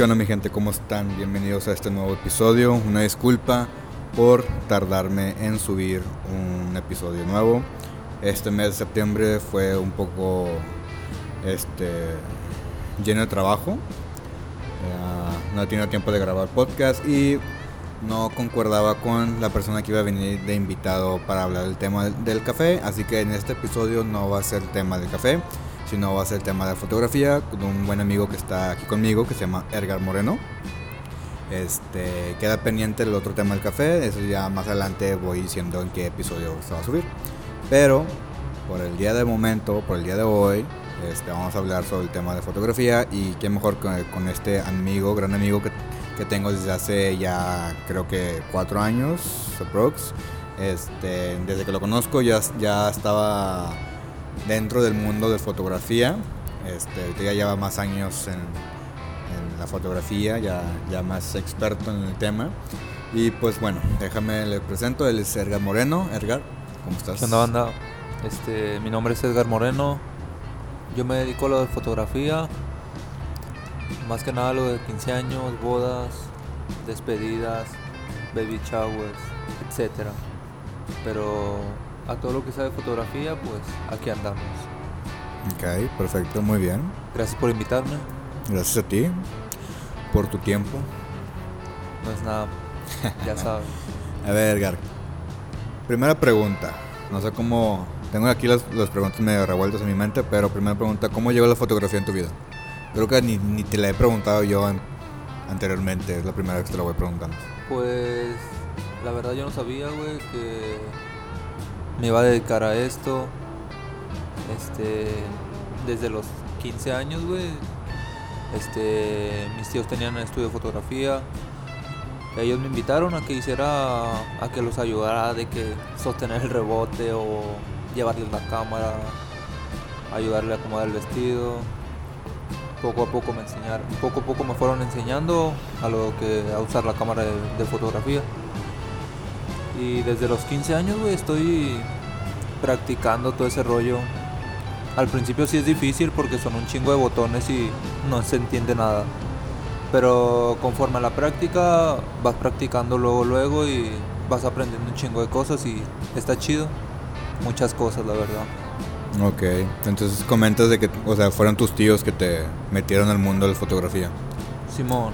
¿Qué onda mi gente? ¿Cómo están? Bienvenidos a este nuevo episodio. Una disculpa por tardarme en subir un episodio nuevo. Este mes de septiembre fue un poco este, lleno de trabajo. Ya no he tiempo de grabar podcast y no concordaba con la persona que iba a venir de invitado para hablar del tema del café. Así que en este episodio no va a ser tema del café, sino va a ser el tema de fotografía con un buen amigo que está aquí conmigo que se llama Edgar Moreno. Este, queda pendiente el otro tema del café, eso ya más adelante voy diciendo en qué episodio se va a subir. Pero por el día de momento, por el día de hoy, este, vamos a hablar sobre el tema de fotografía y qué mejor con, con este amigo, gran amigo que, que, tengo desde hace ya creo que cuatro años, aprox. Este, desde que lo conozco ya, ya estaba dentro del mundo de fotografía. Este, ya lleva más años en, la fotografía, ya, ya más experto en el tema. Y pues bueno, déjame le presento, él es Edgar Moreno. Edgar, ¿cómo estás? ¿Qué onda, banda? Este, mi nombre es Edgar Moreno. Yo me dedico a lo de fotografía. Más que nada lo de 15 años, bodas, despedidas, baby showers, etc. Pero a todo lo que sabe fotografía, pues aquí andamos. Ok, perfecto, muy bien. Gracias por invitarme. Gracias a ti por tu tiempo. No es nada, ya sabes. a ver, Edgar. Primera pregunta. No sé cómo. Tengo aquí las, las, preguntas medio revueltas en mi mente, pero primera pregunta: ¿cómo llegó la fotografía en tu vida? Creo que ni, ni te la he preguntado yo en, anteriormente, es la primera vez que te lo voy preguntando. Pues. La verdad, yo no sabía, güey, que me iba a dedicar a esto. Este. Desde los 15 años, güey. Este. Mis tíos tenían un estudio de fotografía. Ellos me invitaron a que hiciera. a que los ayudara de que sostener el rebote o llevarles la cámara. Ayudarle a acomodar el vestido. Poco a poco me enseñaron. Poco a poco me fueron enseñando a lo que. a usar la cámara de, de fotografía. Y desde los 15 años, güey, estoy practicando todo ese rollo. Al principio sí es difícil porque son un chingo de botones y no se entiende nada. Pero conforme a la práctica vas practicando luego luego y vas aprendiendo un chingo de cosas y está chido. Muchas cosas, la verdad. Ok, entonces comentas de que, o sea, fueron tus tíos que te metieron al mundo de la fotografía. Simón,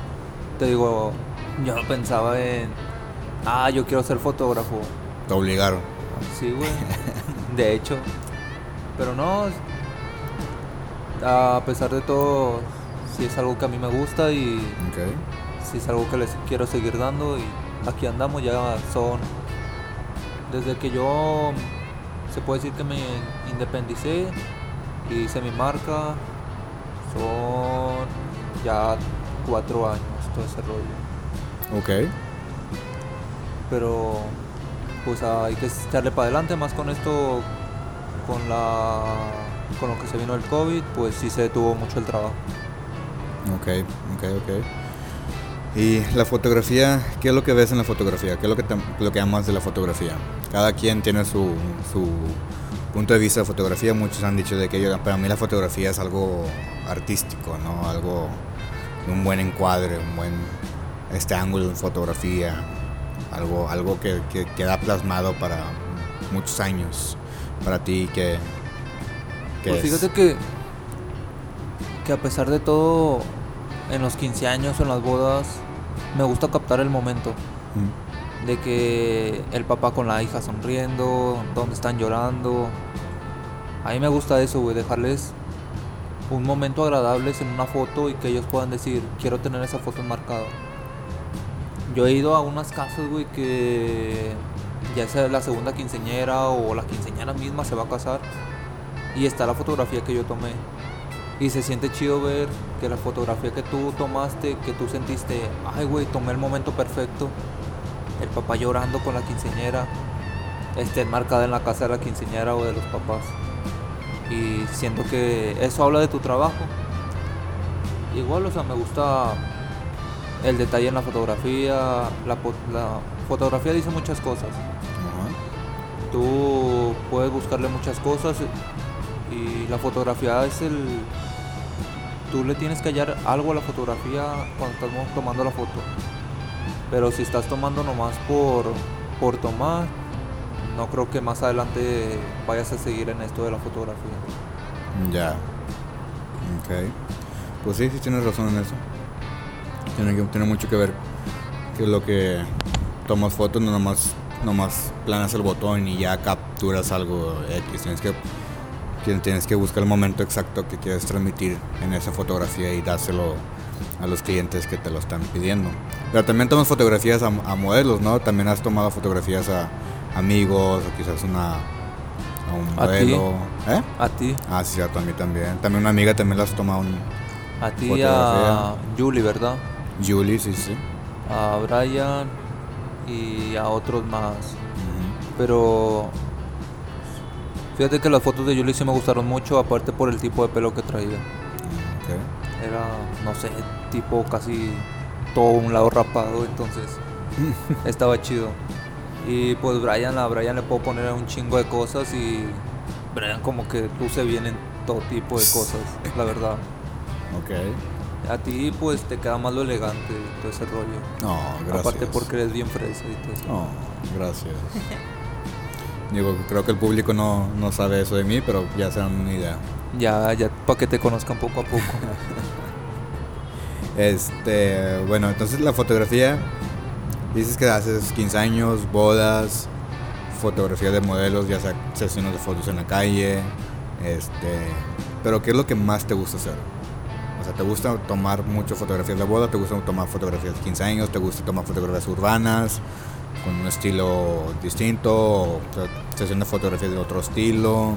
te digo, yo no pensaba en, ah, yo quiero ser fotógrafo. Te obligaron. Sí, güey. de hecho. Pero no, a pesar de todo, sí es algo que a mí me gusta y okay. sí es algo que les quiero seguir dando y aquí andamos, ya son, desde que yo, se puede decir que me independicé y hice mi marca, son ya cuatro años todo ese rollo. Ok. Pero pues hay que echarle para adelante más con esto, con la con lo que se vino el COVID, pues sí se detuvo mucho el trabajo. Ok, ok, ok. Y la fotografía, ¿qué es lo que ves en la fotografía? ¿Qué es lo que, te, lo que amas de la fotografía? Cada quien tiene su, su punto de vista de fotografía. Muchos han dicho de que yo, para mí la fotografía es algo artístico, ¿no? Algo, un buen encuadre, un buen este ángulo en fotografía, algo, algo que, que, queda plasmado para muchos años. Para ti, que pues fíjate que, que a pesar de todo, en los 15 años en las bodas, me gusta captar el momento. Mm. De que el papá con la hija sonriendo, donde están llorando. A mí me gusta eso, güey, dejarles un momento agradable en una foto y que ellos puedan decir, quiero tener esa foto enmarcada. Yo he ido a unas casas, güey, que ya sea la segunda quinceñera o la quinceñera misma se va a casar y está la fotografía que yo tomé. Y se siente chido ver que la fotografía que tú tomaste, que tú sentiste, ay güey, tomé el momento perfecto. El papá llorando con la quinceñera, esté marcada en la casa de la quinceñera o de los papás. Y siento que eso habla de tu trabajo. Igual, o sea, me gusta el detalle en la fotografía. La, la fotografía dice muchas cosas. Tú puedes buscarle muchas cosas y la fotografía es el tú le tienes que hallar algo a la fotografía cuando estás tomando la foto. Pero si estás tomando nomás por, por tomar, no creo que más adelante vayas a seguir en esto de la fotografía. Ya. Ok. Pues sí, sí tienes razón en eso. Tiene, que, tiene mucho que ver que lo que tomas fotos no nomás, nomás planas el botón y ya capturas algo X. Tienes que, tienes que buscar el momento exacto que quieres transmitir en esa fotografía y dárselo a los clientes que te lo están pidiendo. Pero también tomas fotografías a, modelos, ¿no? También has tomado fotografías a amigos o quizás una a un modelo. ¿A ti? ¿Eh? A ti. Ah, sí, a mí también. También una amiga también las has tomado un A ti y a Julie, ¿verdad? Julie, sí, sí. A Brian y a otros más. Pero fíjate que las fotos de Julie sí me gustaron mucho, aparte por el tipo de pelo que traía. Era, no sé, tipo casi todo un lado rapado, entonces estaba chido. Y pues Brian, a Brian le puedo poner un chingo de cosas y Brian como que luce bien en todo tipo de cosas, la verdad. Ok. A ti pues te queda más lo elegante todo ese rollo. No, gracias. Aparte porque eres bien fresa y todo eso. No, gracias. Digo, creo que el público no, no sabe eso de mí, pero ya se dan una idea. Ya, ya, para que te conozcan poco a poco. este, bueno, entonces la fotografía, dices que haces 15 años, bodas, fotografía de modelos, ya sea sesiones de fotos en la calle, este, pero ¿qué es lo que más te gusta hacer? Sea, ¿te gusta tomar mucho fotografías de boda? ¿Te gusta tomar fotografías de 15 años? ¿Te gusta tomar fotografías urbanas con un estilo distinto? O sesión de fotografía de otro estilo?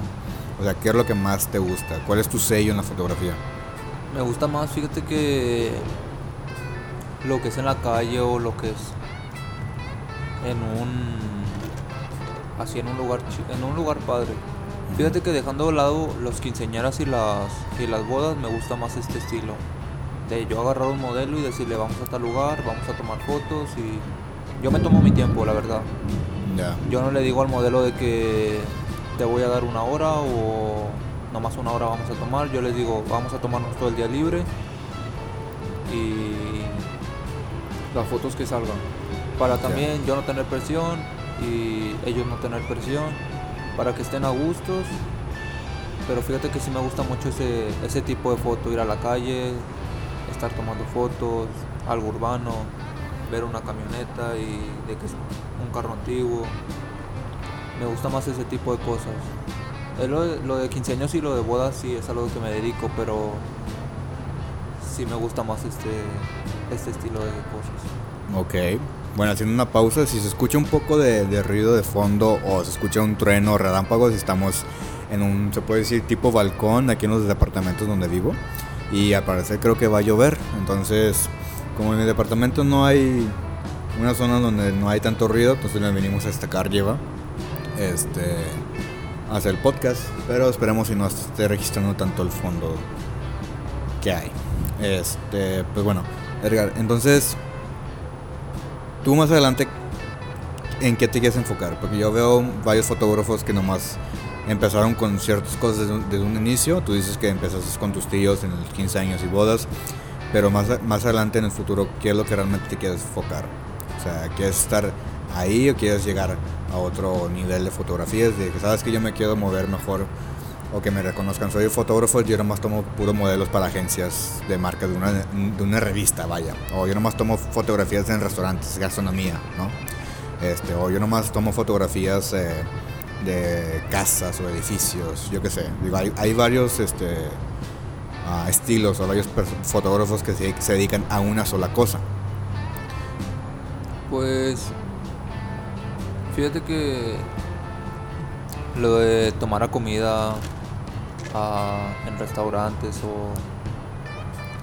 O sea, ¿qué es lo que más te gusta? ¿Cuál es tu sello en la fotografía? Me gusta más, fíjate que lo que es en la calle o lo que es en un así en un lugar en un lugar padre. Fíjate que dejando de lado los quinceañeras y las y las bodas me gusta más este estilo. De yo agarrar un modelo y decirle vamos a tal lugar, vamos a tomar fotos y yo me tomo mi tiempo, la verdad. Yo no le digo al modelo de que te voy a dar una hora o nomás una hora vamos a tomar. Yo les digo, vamos a tomarnos todo el día libre y las fotos que salgan. Para también yo no tener presión y ellos no tener presión, para que estén a gustos. Pero fíjate que sí me gusta mucho ese, ese tipo de foto, ir a la calle, estar tomando fotos, algo urbano, ver una camioneta y de que es un carro antiguo me gusta más ese tipo de cosas. Lo de, lo de 15 años y lo de bodas sí es algo que me dedico, pero sí me gusta más este, este estilo de cosas. Ok. Bueno, haciendo una pausa, si se escucha un poco de, ruido de fondo o se escucha un trueno o relámpagos, estamos en un, se puede decir, tipo balcón aquí en los departamentos donde vivo. Y al parecer creo que va a llover. Entonces, como en mi departamento no hay una zona donde no hay tanto ruido, entonces nos venimos a esta lleva este, hacer el podcast, pero esperemos si no esté registrando tanto el fondo que hay. Este, pues bueno, Edgar, entonces, tú más adelante, ¿en qué te quieres enfocar? Porque yo veo varios fotógrafos que nomás empezaron con ciertas cosas desde un, inicio. Tú dices que empezaste con tus tíos en los 15 años y bodas, pero más, más adelante en el futuro, ¿qué es lo que realmente te quieres enfocar? O sea, ¿quieres estar ahí o quieres llegar a otro nivel de fotografías, de que sabes que yo me quiero mover mejor o que me reconozcan. Soy fotógrafo, yo nomás tomo puros modelos para agencias de marca de una, de una revista, vaya. O yo nomás tomo fotografías en restaurantes, gastronomía, ¿no? Este, o yo nomás tomo fotografías eh, de casas o edificios, yo qué sé. hay, hay, varios este, uh, estilos o varios fotógrafos que se, se dedican a una sola cosa. Pues Fíjate que lo de tomar a comida en restaurantes o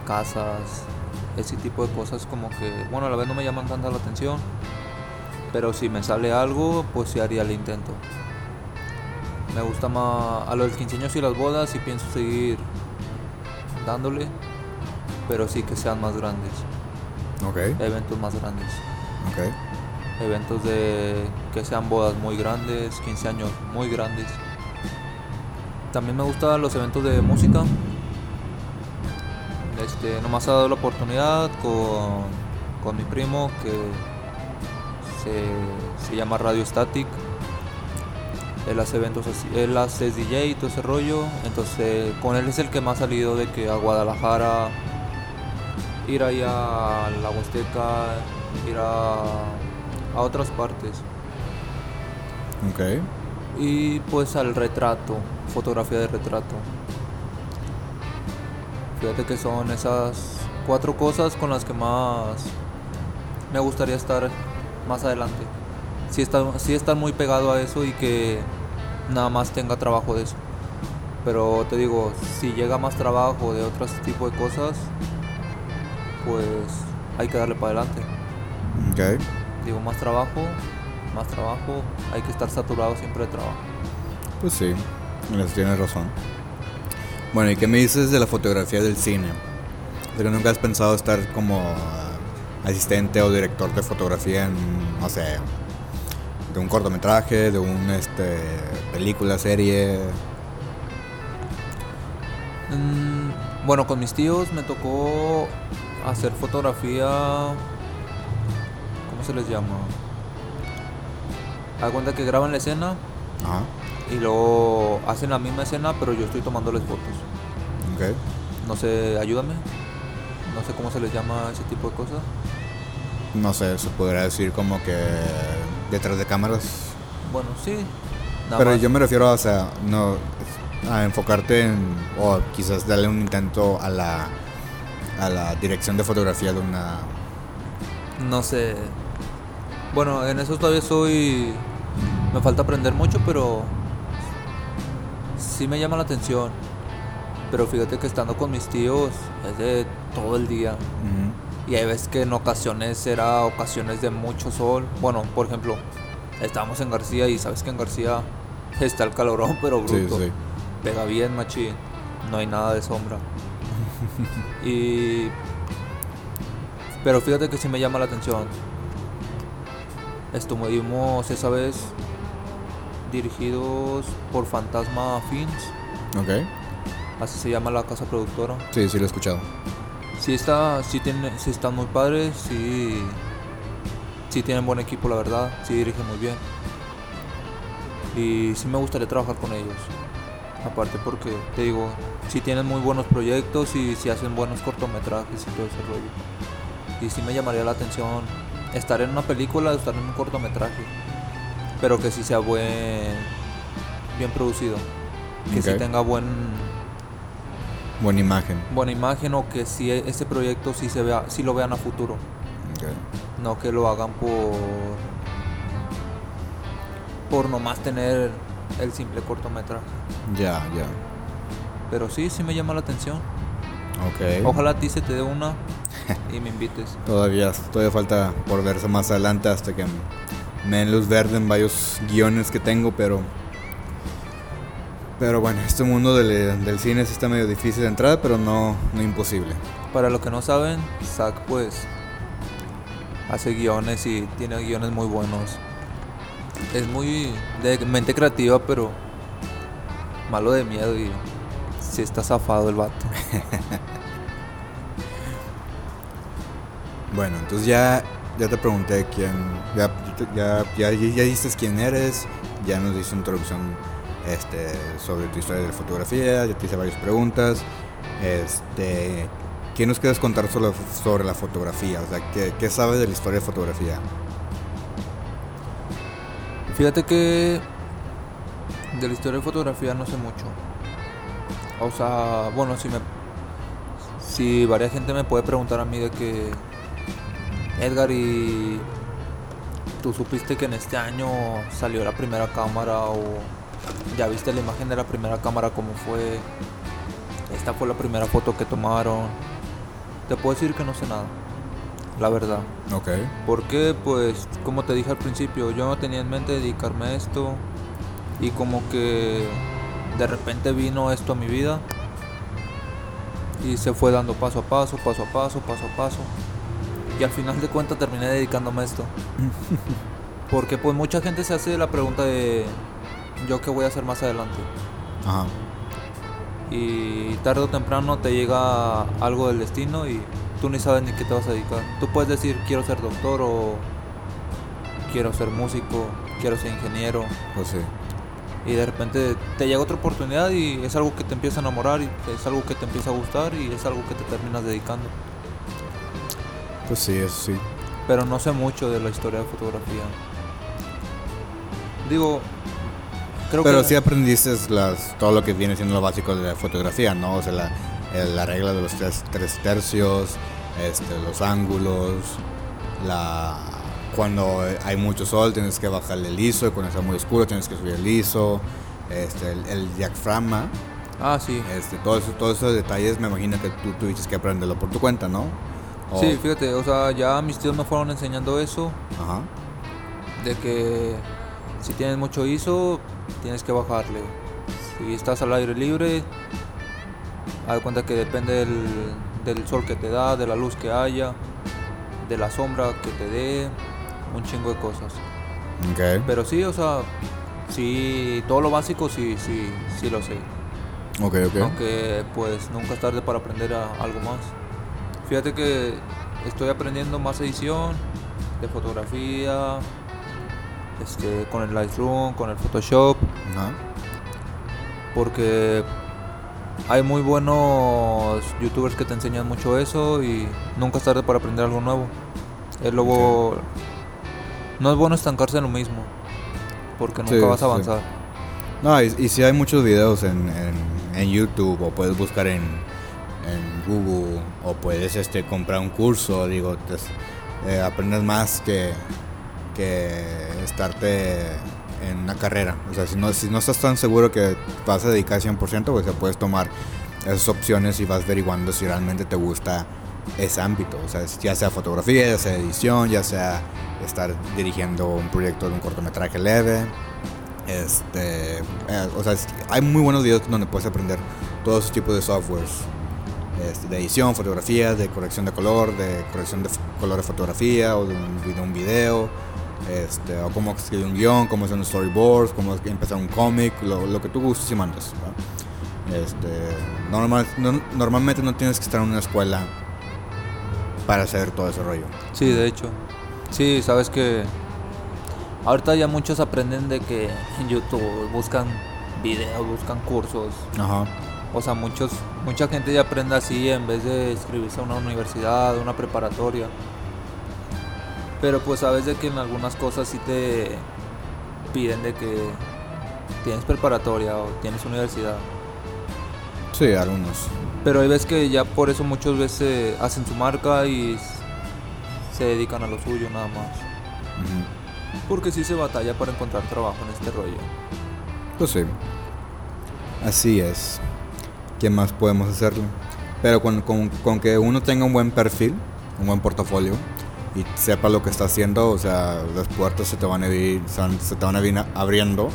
casas, ese tipo de cosas como que, bueno, a la vez no me llaman tanta la atención, pero si me sale algo, pues sí haría el intento. Me gusta más a los 15 años y las bodas y pienso seguir dándole, pero sí que sean más grandes. Ok. Eventos más grandes. Ok eventos de que sean bodas muy grandes, 15 años muy grandes. También me gustan los eventos de música. Este, nomás ha dado la oportunidad con, con mi primo que se, se llama Radio Static. Él hace eventos él hace DJ y todo ese rollo. Entonces con él es el que más ha salido de que a Guadalajara, ir ahí a la Huasteca, ir a, a otras partes. Ok. Y pues al retrato, fotografía de retrato. Fíjate que son esas cuatro cosas con las que más me gustaría estar más adelante. Sí estar, sí estar muy pegado a eso y que nada más tenga trabajo de eso. Pero te digo, si llega más trabajo de otros tipos de cosas, pues hay que darle para adelante. Ok. Digo, más trabajo, más trabajo, hay que estar saturado siempre de trabajo. Pues sí, tienes razón. Bueno, ¿y qué me dices de la fotografía del cine? ¿De que nunca has pensado estar como asistente o director de fotografía en, no sé, de un cortometraje, de un este película, serie? Mm, bueno, con mis tíos me tocó hacer fotografía. ¿Cómo se les llama? Haz cuenta que graban la escena Ajá. y luego hacen la misma escena, pero yo estoy tomándoles fotos. Ok. No sé, ayúdame. No sé cómo se les llama ese tipo de cosas. No sé, se podría decir como que detrás de cámaras. Bueno, sí. Pero más. yo me refiero o sea, no, a enfocarte en, o quizás darle un intento a la, a la dirección de fotografía de una... No sé. Bueno, en eso todavía soy. Me falta aprender mucho, pero. Sí me llama la atención. Pero fíjate que estando con mis tíos es de todo el día. Y hay veces que en ocasiones era ocasiones de mucho sol. Bueno, por ejemplo, estábamos en García y sabes que en García está el calorón, pero Sí, bruto. sí. Pega bien, machín. No hay nada de sombra. y. Pero fíjate que sí me llama la atención. Estuvimos esa vez dirigidos por Fantasma Films. Ok. Así se llama la casa productora. Sí, sí lo he escuchado. Sí está, sí tiene, sí están muy padres, sí, sí tienen buen equipo la verdad, sí dirigen muy bien. Y sí me gustaría trabajar con ellos. Aparte porque te digo, sí tienen muy buenos proyectos y sí hacen buenos cortometrajes y todo ese rollo. Y sí me llamaría la atención estar en una película, estar en un cortometraje. Pero que sí sea buen bien producido. Que sí Ok. tenga buen Buena imagen. buena imagen o que si este proyecto sí se vea, sí lo vean a futuro, no que lo hagan por por nomás tener el simple cortometraje. Ya, ya. Pero sí, sí me llama la atención. Ok. Ojalá a ti se te dé una y me invites. Todavía, todavía falta por verse más adelante hasta que me den luz verde en varios guiones que tengo, pero... Pero bueno, este mundo del, del cine sí está medio difícil de entrada, pero no, no imposible. Para los que no saben, Zack pues hace guiones y tiene guiones muy buenos. Es muy de mente creativa, pero malo de miedo y sí está zafado el vato. Bueno, entonces ya, ya te pregunté quién, ya, ya, ya, ya dices quién eres, ya nos diste una introducción este, sobre tu historia de fotografía, ya te hice varias preguntas. Este, ¿Qué nos quieres contar sobre, sobre la fotografía? O sea, ¿qué, ¿qué sabes de la historia de fotografía? Fíjate que de la historia de fotografía no sé mucho. O sea, bueno, si me si varias gente me puede preguntar a mí de que Edgar y tú supiste que en este año salió la primera cámara o ya viste la imagen de la primera cámara cómo fue. Esta fue la primera foto que tomaron. Te puedo decir que no sé nada. La verdad. Ok. Porque, pues, como te dije al principio, yo no tenía en mente dedicarme a esto. Y como que de repente vino esto a mi vida. Y se fue dando paso a paso, paso a paso, paso a paso. Y al final de cuentas terminé dedicándome a esto. Porque pues mucha gente se hace la pregunta de yo qué voy a hacer más adelante. Ajá. y tarde o temprano te llega algo del destino y tú ni sabes ni qué te vas a dedicar. Tú puedes decir quiero ser doctor o quiero ser músico, quiero ser ingeniero. Pues sí. Y de repente te llega otra oportunidad y es algo que te empieza a enamorar y es algo que te empieza a gustar y es algo que te terminas dedicando. Pues sí, eso sí. Pero no sé mucho de la historia de fotografía. Digo, creo Pero sí aprendiste las, todo lo que viene siendo lo básico de la fotografía, ¿no? O sea, la, regla de los tres, tercios, este, los ángulos, la cuando hay mucho sol tienes que bajarle el ISO y cuando está muy oscuro tienes que subir el ISO, este, el, diafragma. Ah, sí. Este, todos, todos esos detalles me imagino que tú tuviste que aprenderlo por tu cuenta, ¿no? Sí, fíjate, o sea, ya mis tíos me fueron enseñando eso. Ajá. De que si tienes mucho ISO, tienes que bajarle. Si estás al aire libre, haz cuenta que depende del, sol que te da, de la luz que haya, de la sombra que te dé, un chingo de cosas. Okay. Pero sí, o sea, sí, todo lo básico sí, sí, sí lo sé. Ok, ok. Aunque pues nunca es tarde para aprender algo más. Fíjate que estoy aprendiendo más edición de fotografía, este, con el Lightroom, con el Photoshop. Porque hay muy buenos youtubers que te enseñan mucho eso y nunca es tarde para aprender algo nuevo. Es luego no es bueno estancarse en lo mismo, porque nunca vas a avanzar. No, y, si hay muchos videos en, en YouTube o puedes buscar en, en Google o puedes este, comprar un curso, digo, eh, aprendes más que, que estarte en una carrera. O sea, si no, si no estás tan seguro que vas a dedicar 100%, pues puedes tomar esas opciones y vas averiguando si realmente te gusta ese ámbito. O sea, ya sea fotografía, ya sea edición, ya sea estar dirigiendo un proyecto de un cortometraje leve. Este, eh, o sea, hay muy buenos videos donde puedes aprender todos esos tipos de softwares este, de edición, fotografía, de corrección de color, de corrección de color de fotografía o de un, video, este, o cómo escribir un guion, cómo hacer un storyboard, cómo empezar un cómic, lo, que tú gustes y mandas. Este, normal, normalmente no tienes que estar en una escuela para hacer todo ese rollo. Sí, de hecho. Sí, sabes que ahorita ya muchos aprenden de que en YouTube buscan videos, buscan cursos. Ajá. O sea, muchos, mucha gente ya aprende así en vez de inscribirse a una universidad, una preparatoria. Pero pues sabes de que en algunas cosas sí te piden de que tienes preparatoria o tienes universidad. Sí, algunos. Pero hay veces que ya por eso muchas veces hacen su marca y se dedican a lo suyo nada más. Porque sí se batalla para encontrar trabajo en este rollo. Pues sí. Así es. ¿Qué más podemos hacerle? Pero con, que uno tenga un buen perfil, un buen portafolio y sepa lo que está haciendo, o sea, las puertas se te van a ir, se te van a ir abriendo.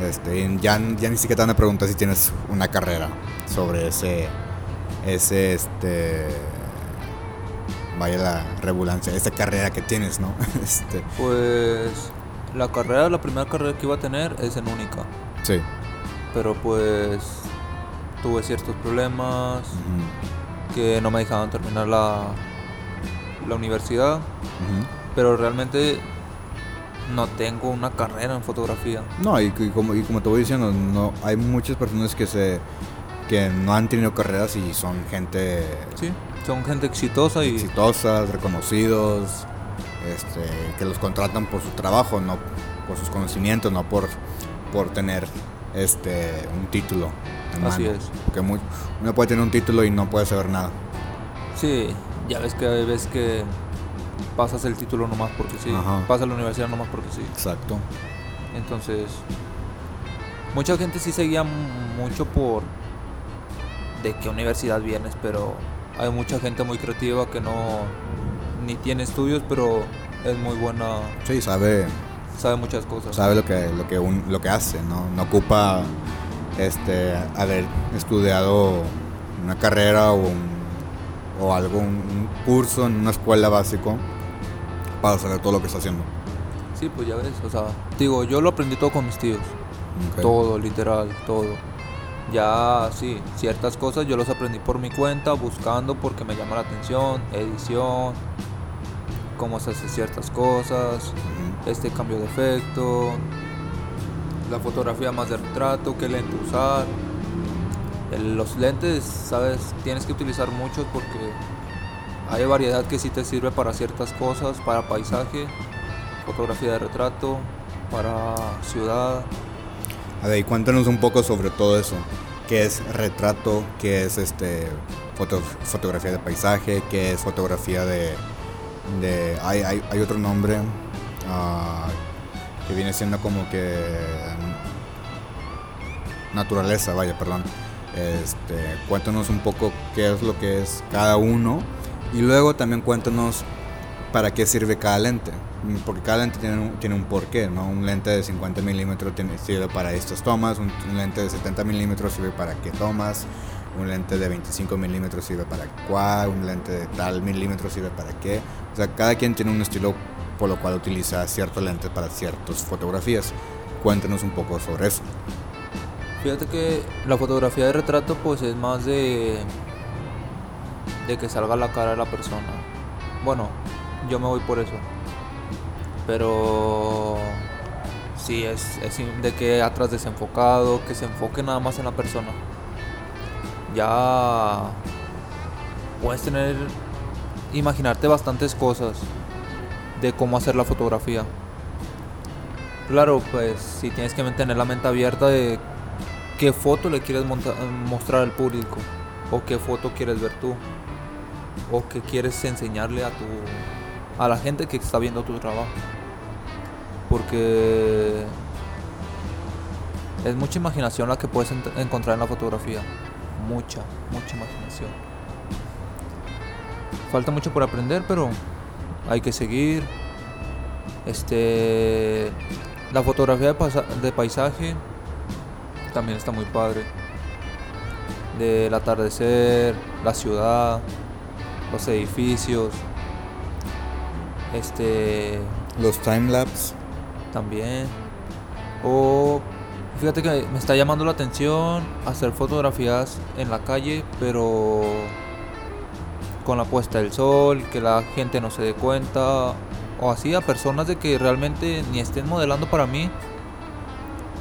Este, ya, ya ni siquiera te van a preguntar si tienes una carrera sobre ese, ese, este, vaya la revulancia, esa carrera que tienes, ¿no? este. Pues la carrera, la primera carrera que iba a tener es en única. Sí. Pero pues tuve ciertos problemas que no me dejaban terminar la, la universidad. Pero realmente no tengo una carrera en fotografía. No, y, como, y como te voy diciendo, no, hay muchas personas que se que no han tenido carreras y son gente... Sí, son gente exitosa y... Exitosas, reconocidos, este, que los contratan por su trabajo, no por sus conocimientos, no por, por tener este, un título. Así es. Porque uno puede tener un título y no puede saber nada. Sí, ya ves que veces que pasas el título nomás porque sí, pasas la universidad nomás porque sí. Exacto. Entonces, mucha gente sí seguía mucho por de qué universidad vienes, pero hay mucha gente muy creativa que no ni tiene estudios, pero es muy buena. Sí, sabe sabe muchas cosas. Sabe lo que lo que un, lo que hace, ¿no? No ocupa este, haber estudiado una carrera o, o algo, un, curso en una escuela básico para saber todo lo que está haciendo. Sí, pues ya ves, o sea, digo, yo lo aprendí todo con mis tíos. Todo, literal, todo. Ya, sí, ciertas cosas yo los aprendí por mi cuenta, buscando porque me llama la atención, edición, cómo se hace ciertas cosas, este cambio de efecto, la fotografía más de retrato, qué lente usar. los lentes, sabes, tienes que utilizar muchos porque hay variedad que sí te sirve para ciertas cosas, para paisaje, fotografía de retrato, para ciudad. A ver, cuéntanos un poco sobre todo eso. ¿Qué es retrato? ¿Qué es este fotografía de paisaje? ¿Qué es fotografía de... de hay, hay, hay otro nombre uh, que viene siendo como que... Naturaleza, vaya, perdón. Este, cuéntanos un poco qué es lo que es cada uno y luego también cuéntanos para qué sirve cada lente. Porque cada lente tiene un, tiene un porqué, ¿no? Un lente de 50 milímetros sirve para estas tomas, un, lente de 70 milímetros sirve para qué tomas, un lente de 25 milímetros sirve para cuál, un lente de tal milímetro sirve para qué. O sea, cada quien tiene un estilo por lo cual utiliza cierto lente para ciertas fotografías. Cuéntenos un poco sobre eso. Fíjate que la fotografía de retrato pues es más de de que salga la cara de la persona. Bueno, yo me voy por eso. Pero sí, es, es de que atrás desenfocado, que se enfoque nada más en la persona. Ya puedes tener, imaginarte bastantes cosas de cómo hacer la fotografía. Claro, pues si tienes que mantener la mente abierta de qué foto le quieres mostrar al público o qué foto quieres ver tú o que quieres enseñarle a tu a la gente que está viendo tu trabajo. Porque es mucha imaginación la que puedes encontrar en la fotografía. Mucha, mucha imaginación. Falta mucho por aprender, pero hay que seguir. Este la fotografía de, de paisaje también está muy padre. Del atardecer, la ciudad, los edificios, este... Los timelapse. También. O fíjate que me está llamando la atención hacer fotografías en la calle, pero con la puesta del sol, que la gente no se dé cuenta, o así a personas de que realmente ni estén modelando para mí,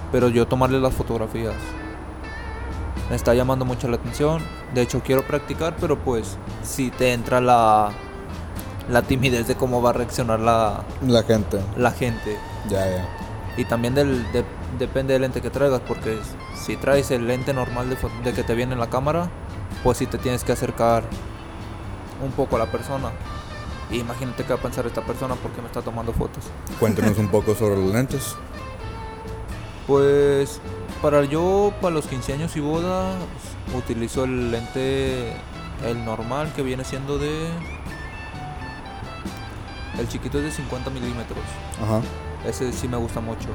pero yo tomarle las fotografías me está llamando mucho la atención. De hecho, quiero practicar, pero pues si te entra la, la timidez de cómo va a reaccionar la, la gente. La gente. Ya, ya. Y también del, depende del lente que traigas, porque si traes el lente normal de, de que te viene en la cámara, pues si te tienes que acercar un poco a la persona. imagínate qué va a pensar esta persona porque me está tomando fotos. Cuéntenos un poco sobre los lentes. Pues para yo, para los 15 años y bodas, utilizo el lente, el normal que viene siendo de... El chiquito es de 50 milímetros. Ajá. Ese sí me gusta mucho.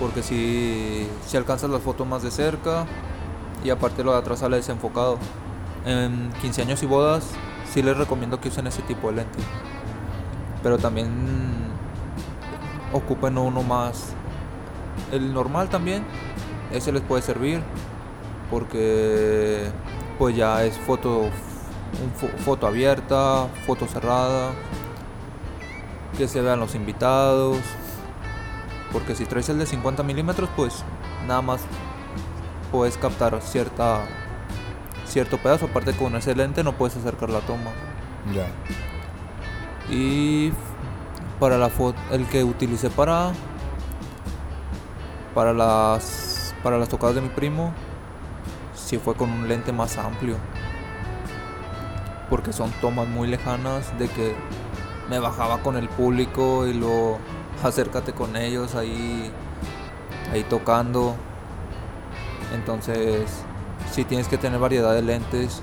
Porque si, si alcanzas las fotos más de cerca y aparte lo de atrás sale desenfocado. En 15 años y bodas sí les recomiendo que usen ese tipo de lente. Pero también ocupen uno más el normal también, ese les puede servir porque pues ya es foto, foto abierta, foto cerrada, que se vean los invitados, porque si traes el de 50 milímetros pues nada más puedes captar cierta cierto pedazo, aparte con ese lente no puedes acercar la toma. Ya. Y para la foto, el que utilicé para para las, para las tocadas de mi primo, sí fue con un lente más amplio. Porque son tomas muy lejanas de que me bajaba con el público y lo acércate con ellos ahí, ahí tocando. Entonces, sí tienes que tener variedad de lentes.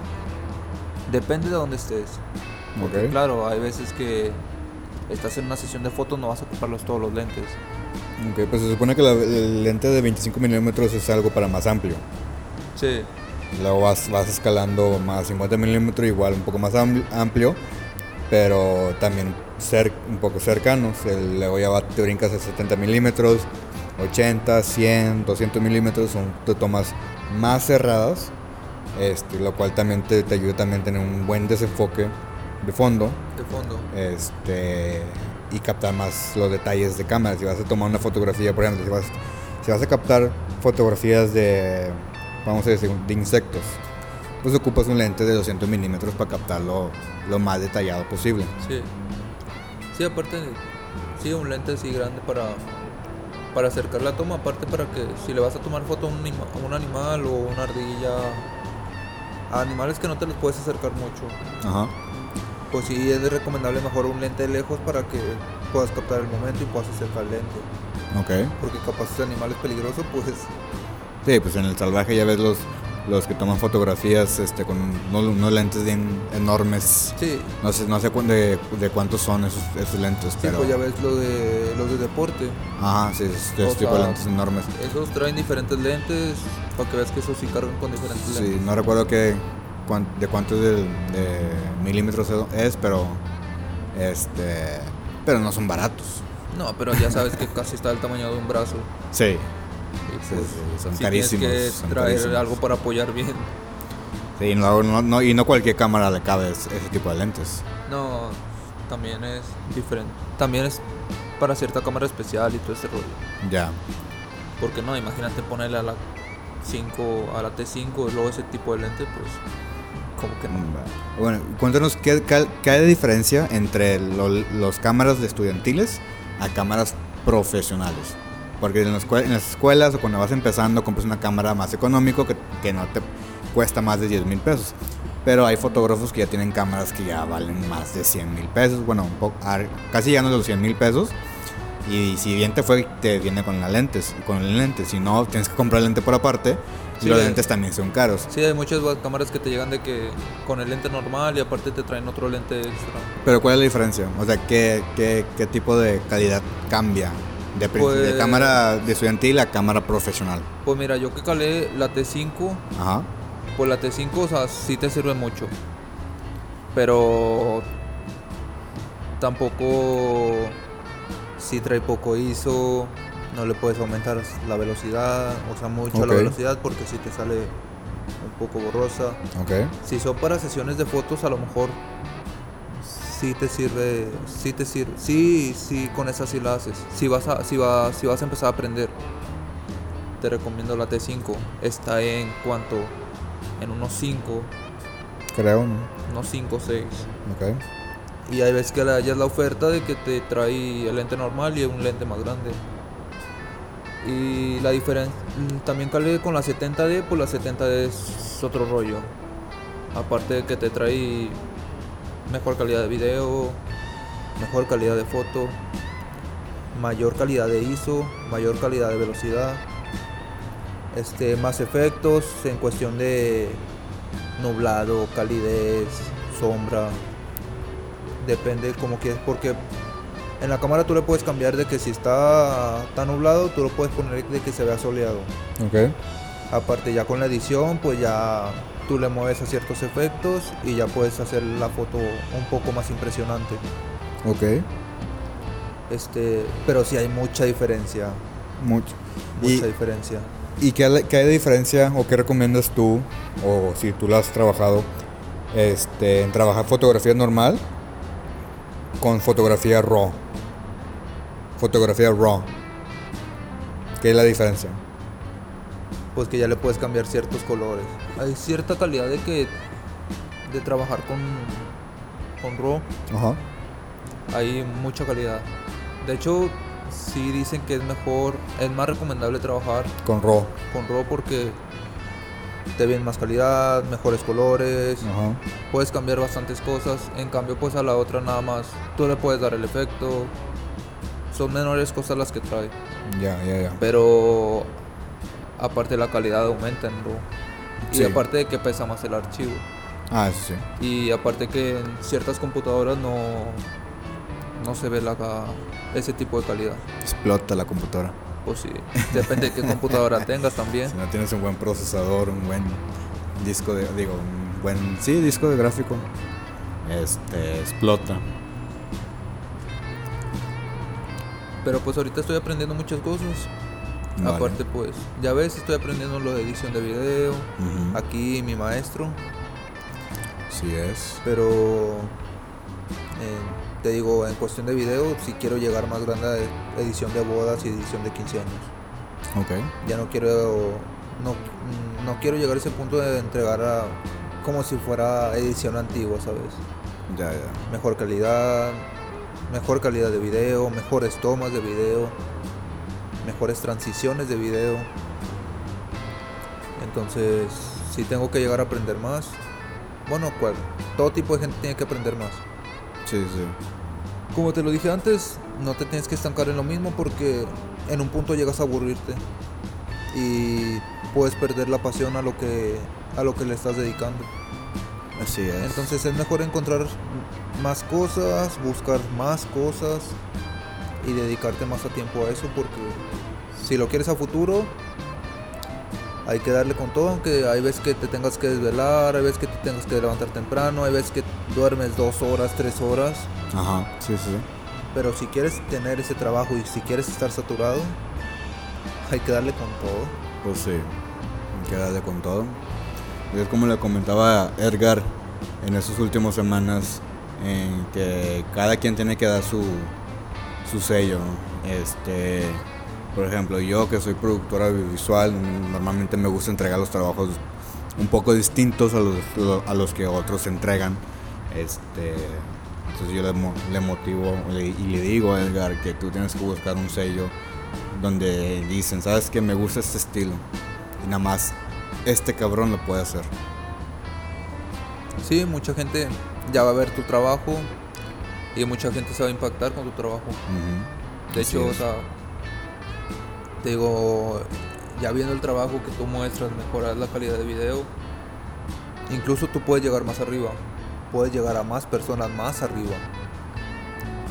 Depende de dónde estés. Porque claro, hay veces que estás en una sesión de fotos, no vas a ocuparlos todos los lentes. Ok, pues se supone que la, el lente de 25 milímetros es algo para más amplio. Sí. Luego vas, vas escalando más 50 milímetros, igual un poco más amplio, pero también ser un poco cercanos. luego ya te brincas a 70 milímetros, 80, 100, 200 milímetros son tomas más cerradas, este, lo cual también te, te, ayuda también a tener un buen desenfoque de fondo. De fondo. Este, y captar más los detalles de cámara. Si vas a tomar una fotografía, por ejemplo, si vas, si vas a captar fotografías de, vamos a decir, de insectos, pues ocupas un lente de 200 milímetros para captarlo lo más detallado posible. Sí. Sí, aparte, sí, un lente así grande para, para acercar la toma, aparte para que si le vas a tomar foto a un, a un animal o una ardilla, a animales que no te los puedes acercar mucho. Ajá pues sí es recomendable mejor un lente de lejos para que puedas captar el momento y puedas acercar el lente. Ok. Porque capaz ese animal es peligroso, pues... Sí, pues en el salvaje ya ves los, los que toman fotografías este, con unos, lentes bien enormes. Sí. No sé, no sé de, de cuántos son esos, esos lentes, sí, pero... pues ya ves lo de, los de deporte. Ajá, sí, esos tipo de lentes enormes. Esos traen diferentes lentes, para que veas que esos sí cargan con diferentes lentes. Sí, no recuerdo que de cuántos de, milímetros es, pero este pero no son baratos. No, pero ya sabes que casi está el tamaño de un brazo. Sí. Pues, son carísimos. Tienes que traer algo para apoyar bien. Sí, no, no, y no cualquier cámara le cabe ese, tipo de lentes. No, también es diferente. También es para cierta cámara especial y todo ese rollo. Ya. Porque no, imagínate ponerle a la 5, a la T5, luego ese tipo de lente, pues como que no. Bueno, cuéntanos qué, qué, hay de diferencia entre los cámaras de estudiantiles a cámaras profesionales. Porque en, las escuelas o cuando vas empezando compras una cámara más económico que, que no te cuesta más de 10 mil pesos. Pero hay fotógrafos que ya tienen cámaras que ya valen más de 100 mil pesos. Bueno, un poco, casi ya no los 100 mil pesos. Y si bien te fue, te viene con las lentes. Con el lente. Si no, tienes que comprar lente por aparte y los lentes también son caros. Sí, hay muchas cámaras que te llegan de que con el lente normal y aparte te traen otro lente extra. Pero ¿cuál es la diferencia? O sea, ¿qué, qué, qué tipo de calidad cambia? De, pues, cámara de estudiantil a cámara profesional. Pues mira, yo que calé la T5, Ajá. pues la T5, o sea, sí te sirve mucho. Pero tampoco si trae poco ISO, no le puedes aumentar la velocidad, o sea, mucho la velocidad porque si te sale un poco borrosa. Okay. Si son para sesiones de fotos, a lo mejor sí te sirve, sí te sirve, sí, sí, con esa sí la haces. Si vas a, si vas, si vas a empezar a aprender, te recomiendo la T5. Está en cuanto, en unos 5. Creo, ¿no? Unos 5 o 6. Ok. Y hay veces que hayas la oferta de que te trae el lente normal y un lente más grande. Y la diferencia, mm, también calé con la 70D, pues la 70D es otro rollo. Aparte de que te trae mejor calidad de video, mejor calidad de foto, mayor calidad de ISO, mayor calidad de velocidad, este, más efectos en cuestión de nublado, calidez, sombra. Depende como quieres, porque en la cámara tú le puedes cambiar de que si está tan nublado, tú lo puedes poner de que se vea soleado. Ok. Aparte ya con la edición, pues ya tú le mueves a ciertos efectos y ya puedes hacer la foto un poco más impresionante. Ok. Este, pero sí hay mucha diferencia. Mucho. Mucha diferencia. ¿Y qué, qué, hay de diferencia o qué recomiendas tú, o si tú lo has trabajado, este, en trabajar fotografía normal con fotografía RAW? fotografía RAW. ¿Qué es la diferencia? Pues que ya le puedes cambiar ciertos colores. Hay cierta calidad de que de trabajar con con RAW. Ajá. Hay mucha calidad. De hecho, sí dicen que es mejor, es más recomendable trabajar con RAW. Con RAW porque te viene más calidad, mejores colores, Ajá. puedes cambiar bastantes cosas. En cambio, pues a la otra nada más tú le puedes dar el efecto, son menores cosas las que trae. Ya, ya, ya. Pero aparte la calidad aumenta en Y aparte de que pesa más el archivo. Ah, eso sí. Y aparte que en ciertas computadoras no, no se ve la, ese tipo de calidad. Explota la computadora. Pues sí, depende de qué computadora tengas también. Si no tienes un buen procesador, un buen disco de, digo, un buen, sí, disco de gráfico, este, explota. Pero pues ahorita estoy aprendiendo muchas cosas. Aparte, pues, ya ves, estoy aprendiendo lo de edición de video. Aquí mi maestro. Sí es. Pero, eh, te digo, en cuestión de video, si quiero llegar más grande a edición de bodas y edición de 15 años. Ok. Ya no quiero, no, no quiero llegar a ese punto de entregar a, como si fuera edición antigua, ¿sabes? Ya, ya. Mejor calidad, mejor calidad de video, mejores tomas de video, mejores transiciones de video. Entonces, si tengo que llegar a aprender más, bueno, cual, todo tipo de gente tiene que aprender más. Sí, sí. Como te lo dije antes, no te tienes que estancar en lo mismo porque en un punto llegas a aburrirte y puedes perder la pasión a lo que a lo que le estás dedicando. Así es. Entonces es mejor encontrar más cosas, buscar más cosas y dedicarte más a tiempo a eso porque si lo quieres a futuro hay que darle con todo, aunque hay veces que te tengas que desvelar, hay veces que te tengas que levantar temprano, hay veces que duermes dos horas, tres horas. Ajá, sí, sí. Pero si quieres tener ese trabajo y si quieres estar saturado, hay que darle con todo. Pues sí, hay que darle con todo. Es como le comentaba Edgar en esas últimas semanas, en que cada quien tiene que dar su, su sello. Este, por ejemplo, yo que soy productora audiovisual, normalmente me gusta entregar los trabajos un poco distintos a los, a los que otros entregan. Este, entonces yo le, le motivo y le digo a Edgar que tú tienes que buscar un sello donde dicen, sabes que me gusta este estilo. Y nada más este cabrón lo puede hacer. Sí, mucha gente ya va a ver tu trabajo y mucha gente se va a impactar con tu trabajo. De hecho, o sea, te digo, ya viendo el trabajo que tú muestras, mejorar la calidad de video, incluso tú puedes llegar más arriba, puedes llegar a más personas más arriba.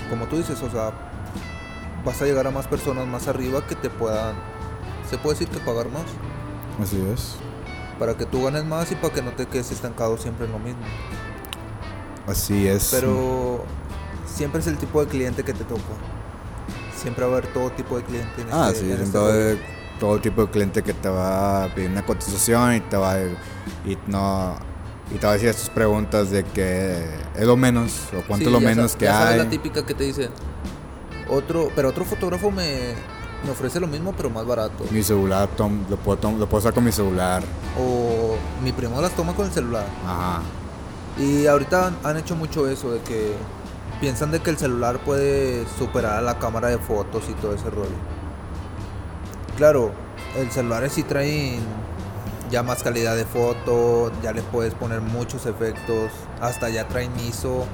Como tú dices, o sea, vas a llegar a más personas más arriba que te puedan, se puede decir que pagar más. Así es para que tú ganes más y para que no te quedes estancado siempre en lo mismo. Así es. Pero siempre es el tipo de cliente que te toca. Siempre va a haber todo tipo de cliente. ah, este, sí, siempre este va a haber todo tipo de cliente que te va a pedir una cotización y te va a, y no y te va a decir estas preguntas de que es lo menos o cuánto es lo menos que ya hay. la típica que te dice otro, pero otro fotógrafo me me ofrece lo mismo pero más barato. Mi celular lo, puedo lo puedo usar con mi celular. O mi primo las toma con el celular. Ajá. Y ahorita han, hecho mucho eso de que piensan de que el celular puede superar a la cámara de fotos y todo ese rollo. Claro, el celular sí trae ya más calidad de foto, ya le puedes poner muchos efectos, hasta ya traen ISO,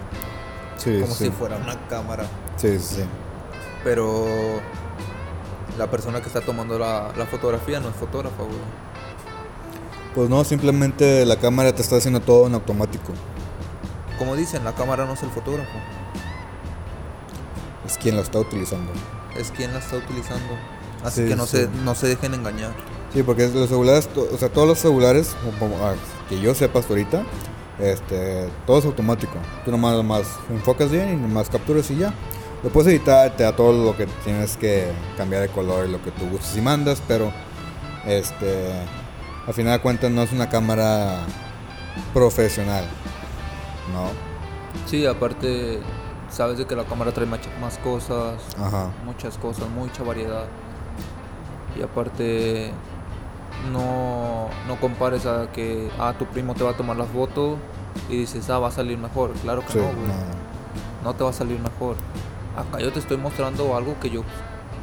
sí, como si fuera una cámara. Sí, sí. Pero la persona que está tomando la, fotografía no es fotógrafa, güey. Pues no, simplemente la cámara te está haciendo todo en automático. Como dicen, la cámara no es el fotógrafo. Es quien la está utilizando. Es quien la está utilizando. Así que no, se, no se dejen engañar. Sí, porque los celulares, o sea, todos los celulares, que yo sepa hasta ahorita, este, todo es automático. Tú nomás, nomás enfocas bien y nomás capturas y ya. Lo puedes editar, te da todo lo que tienes que cambiar de color y lo que tú gustes y mandas, pero este al final de cuentas no es una cámara profesional, ¿no? Sí, aparte sabes de que la cámara trae más cosas, muchas cosas, mucha variedad. Y aparte no, no compares a que ah, tu primo te va a tomar la foto y dices, ah, va a salir mejor. Claro que no, No. no te va a salir mejor. Acá yo te estoy mostrando algo que yo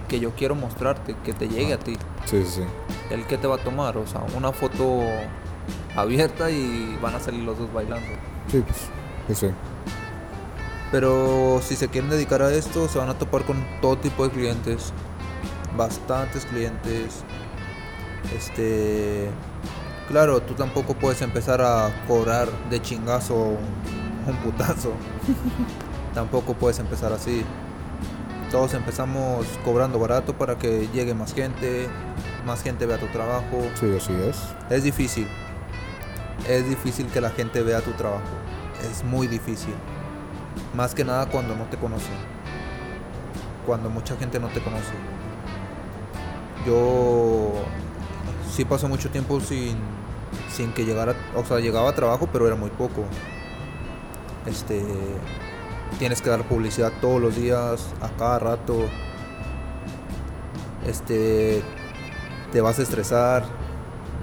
que yo quiero mostrarte, que te llegue a ti. Sí, sí. El que te va a tomar, o sea, una foto abierta y van a salir los dos bailando. Sí, pues, sí. Pero si se quieren dedicar a esto, se van a topar con todo tipo de clientes. Bastantes clientes. Este. Claro, tú tampoco puedes empezar a cobrar de chingazo un putazo. tampoco puedes empezar así. Todos empezamos cobrando barato para que llegue más gente, más gente vea tu trabajo. Sí, así es. Es difícil. Es difícil que la gente vea tu trabajo. Es muy difícil. Más que nada cuando no te conocen. Cuando mucha gente no te conoce. yo sí pasé mucho tiempo sin, sin que llegara, o sea, llegaba a trabajo, pero era muy poco. Este, tienes que dar publicidad todos los días, a cada rato. Este, te vas a estresar,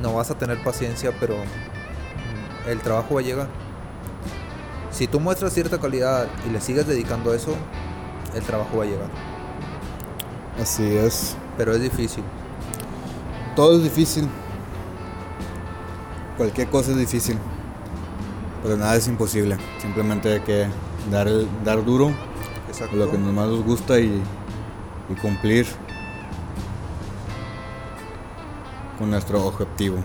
no vas a tener paciencia, pero el trabajo va a llegar. Si tú muestras cierta calidad y le sigues dedicando a eso, el trabajo va a llegar. Así es. Pero es difícil. Todo es difícil. Cualquier cosa es difícil. Pero nada es imposible. Simplemente hay que dar, dar duro. Lo que más nos gusta y, y cumplir con nuestro objetivo.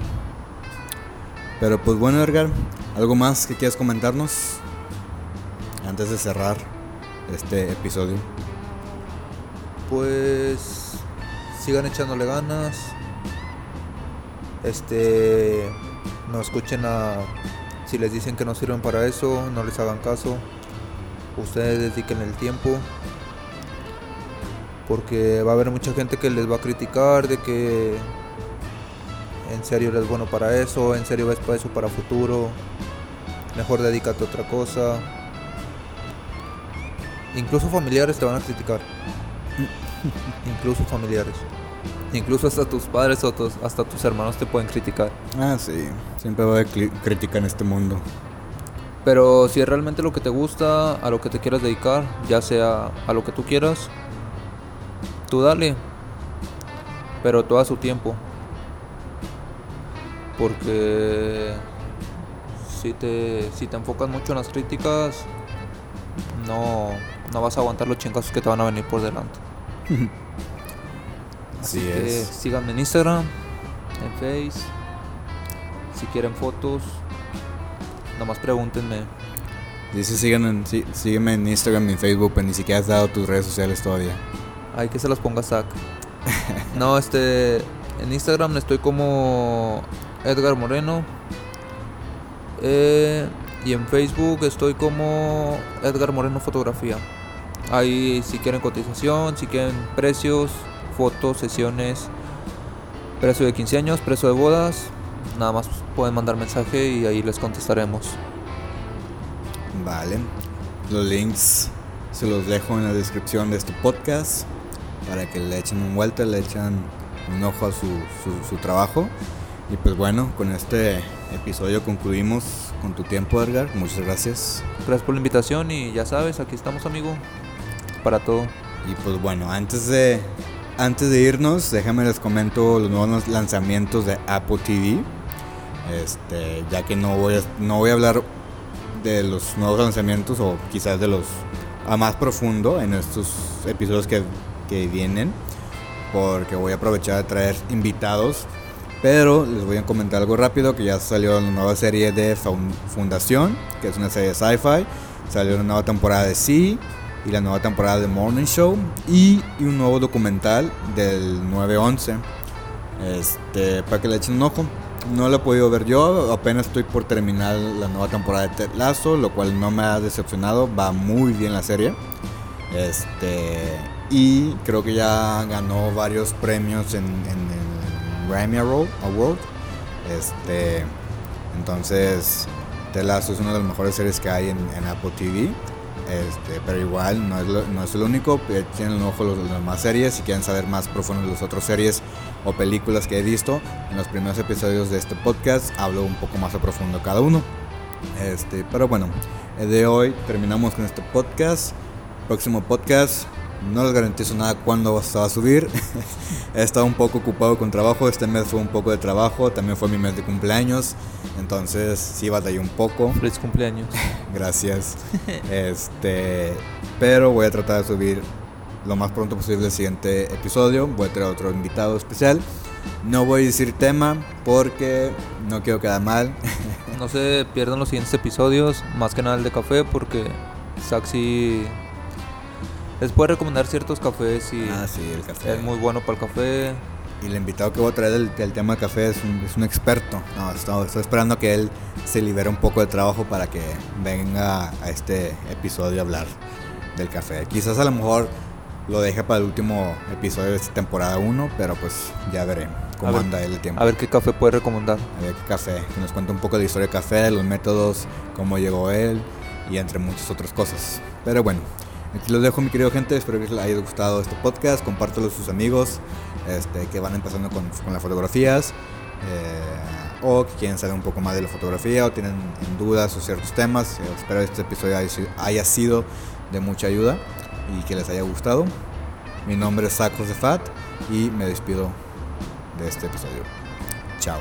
Pero pues bueno, Edgar, ¿algo más que quieras comentarnos antes de cerrar este episodio? Pues sigan echándole ganas. Este no escuchen a si les dicen que no sirven para eso, no les hagan caso. Ustedes dediquen el tiempo. Porque va a haber mucha gente que les va a criticar de que en serio eres bueno para eso, en serio ves para eso para futuro, mejor dedícate a otra cosa. Incluso familiares te van a criticar. Incluso familiares. Incluso hasta tus padres o hasta tus hermanos te pueden criticar. Ah, sí. Siempre va a haber crítica en este mundo. Pero si es realmente lo que te gusta, a lo que te quieras dedicar, ya sea a lo que tú quieras, tú dale. Pero todo a su tiempo porque si te, si te enfocas mucho en las críticas, no, no vas a aguantar los chingazos que te van a venir por delante. Así, es. síganme en Instagram, en Face. Si quieren fotos, nomás pregúntenme. Dice síganme en, sí, sígueme en Instagram y en Facebook, pero ni siquiera has dado tus redes sociales todavía. Hay que se las ponga Zach. no, este. En Instagram estoy como Edgar Moreno. Eh, y en Facebook estoy como Edgar Moreno Fotografía. Ahí si quieren cotización, si quieren precios, fotos, sesiones, precio de 15 años, precio de bodas, nada más pueden mandar mensaje y ahí les contestaremos. Vale. Los links se los dejo en la descripción de este podcast para que le echen un vuelta, le echen un ojo a su, su trabajo. Y pues bueno, con este episodio concluimos con tu tiempo, Edgar. Muchas gracias. Gracias por la invitación y ya sabes, aquí estamos, amigo, para todo. Y pues bueno, antes de antes de irnos, déjame les comento los nuevos lanzamientos de Apple TV. Este, ya que no voy a, no voy a hablar de los nuevos lanzamientos o quizás de los a más profundo en estos episodios que, que vienen, porque voy a aprovechar de traer invitados pero les voy a comentar algo rápido, que ya salió una nueva serie de Fundación, que es una serie de sci-fi. Salió una nueva temporada de Sí y la nueva temporada de Morning Show y, un nuevo documental del 9-11. Este, para que le echen un ojo. No lo he podido ver yo, apenas estoy por terminar la nueva temporada de Ted Lasso, lo cual no me ha decepcionado, va muy bien la serie. Este, y creo que ya ganó varios premios en, en Grammy Award. Este, entonces, The Last es una de las mejores series que hay en, Apple TV. Este, pero igual no es, no es el único, tienen un ojo los, las demás series, si quieren saber más profundo de las otras series o películas que he visto, en los primeros episodios de este podcast hablo un poco más a profundo cada uno. Este, pero bueno, de hoy terminamos con este podcast. Próximo podcast no les garantizo nada cuándo se va a subir. He estado un poco ocupado con trabajo. Este mes fue un poco de trabajo. También fue mi mes de cumpleaños. Entonces sí batallé un poco. Feliz cumpleaños. Gracias. este, pero voy a tratar de subir lo más pronto posible el siguiente episodio. Voy a traer otro invitado especial. No voy a decir tema porque no quiero quedar mal. no se pierdan los siguientes episodios. Más que nada el de café porque Saxi les puedo recomendar ciertos cafés y ah, sí, el café. es muy bueno para el café. Y el invitado que voy a traer del, tema del café es un, es un experto. No, estoy, esperando que él se libere un poco de trabajo para que venga a este episodio a hablar del café. Quizás a lo mejor lo deje para el último episodio de esta temporada 1, pero pues ya veré cómo anda el tiempo. A ver qué café puede recomendar. A ver qué café, que nos cuenta un poco de la historia de café, los métodos, cómo llegó él y entre muchas otras cosas. Pero bueno, aquí los dejo mi querido gente, espero que les haya gustado este podcast, compártelo a sus amigos este, que van empezando con, las fotografías. Eh, o que quieren saber un poco más de la fotografía o tienen dudas o ciertos temas. Eh, espero que este episodio haya sido de mucha ayuda y que les haya gustado. Mi nombre es Sacos de Fat y me despido de este episodio. Chao.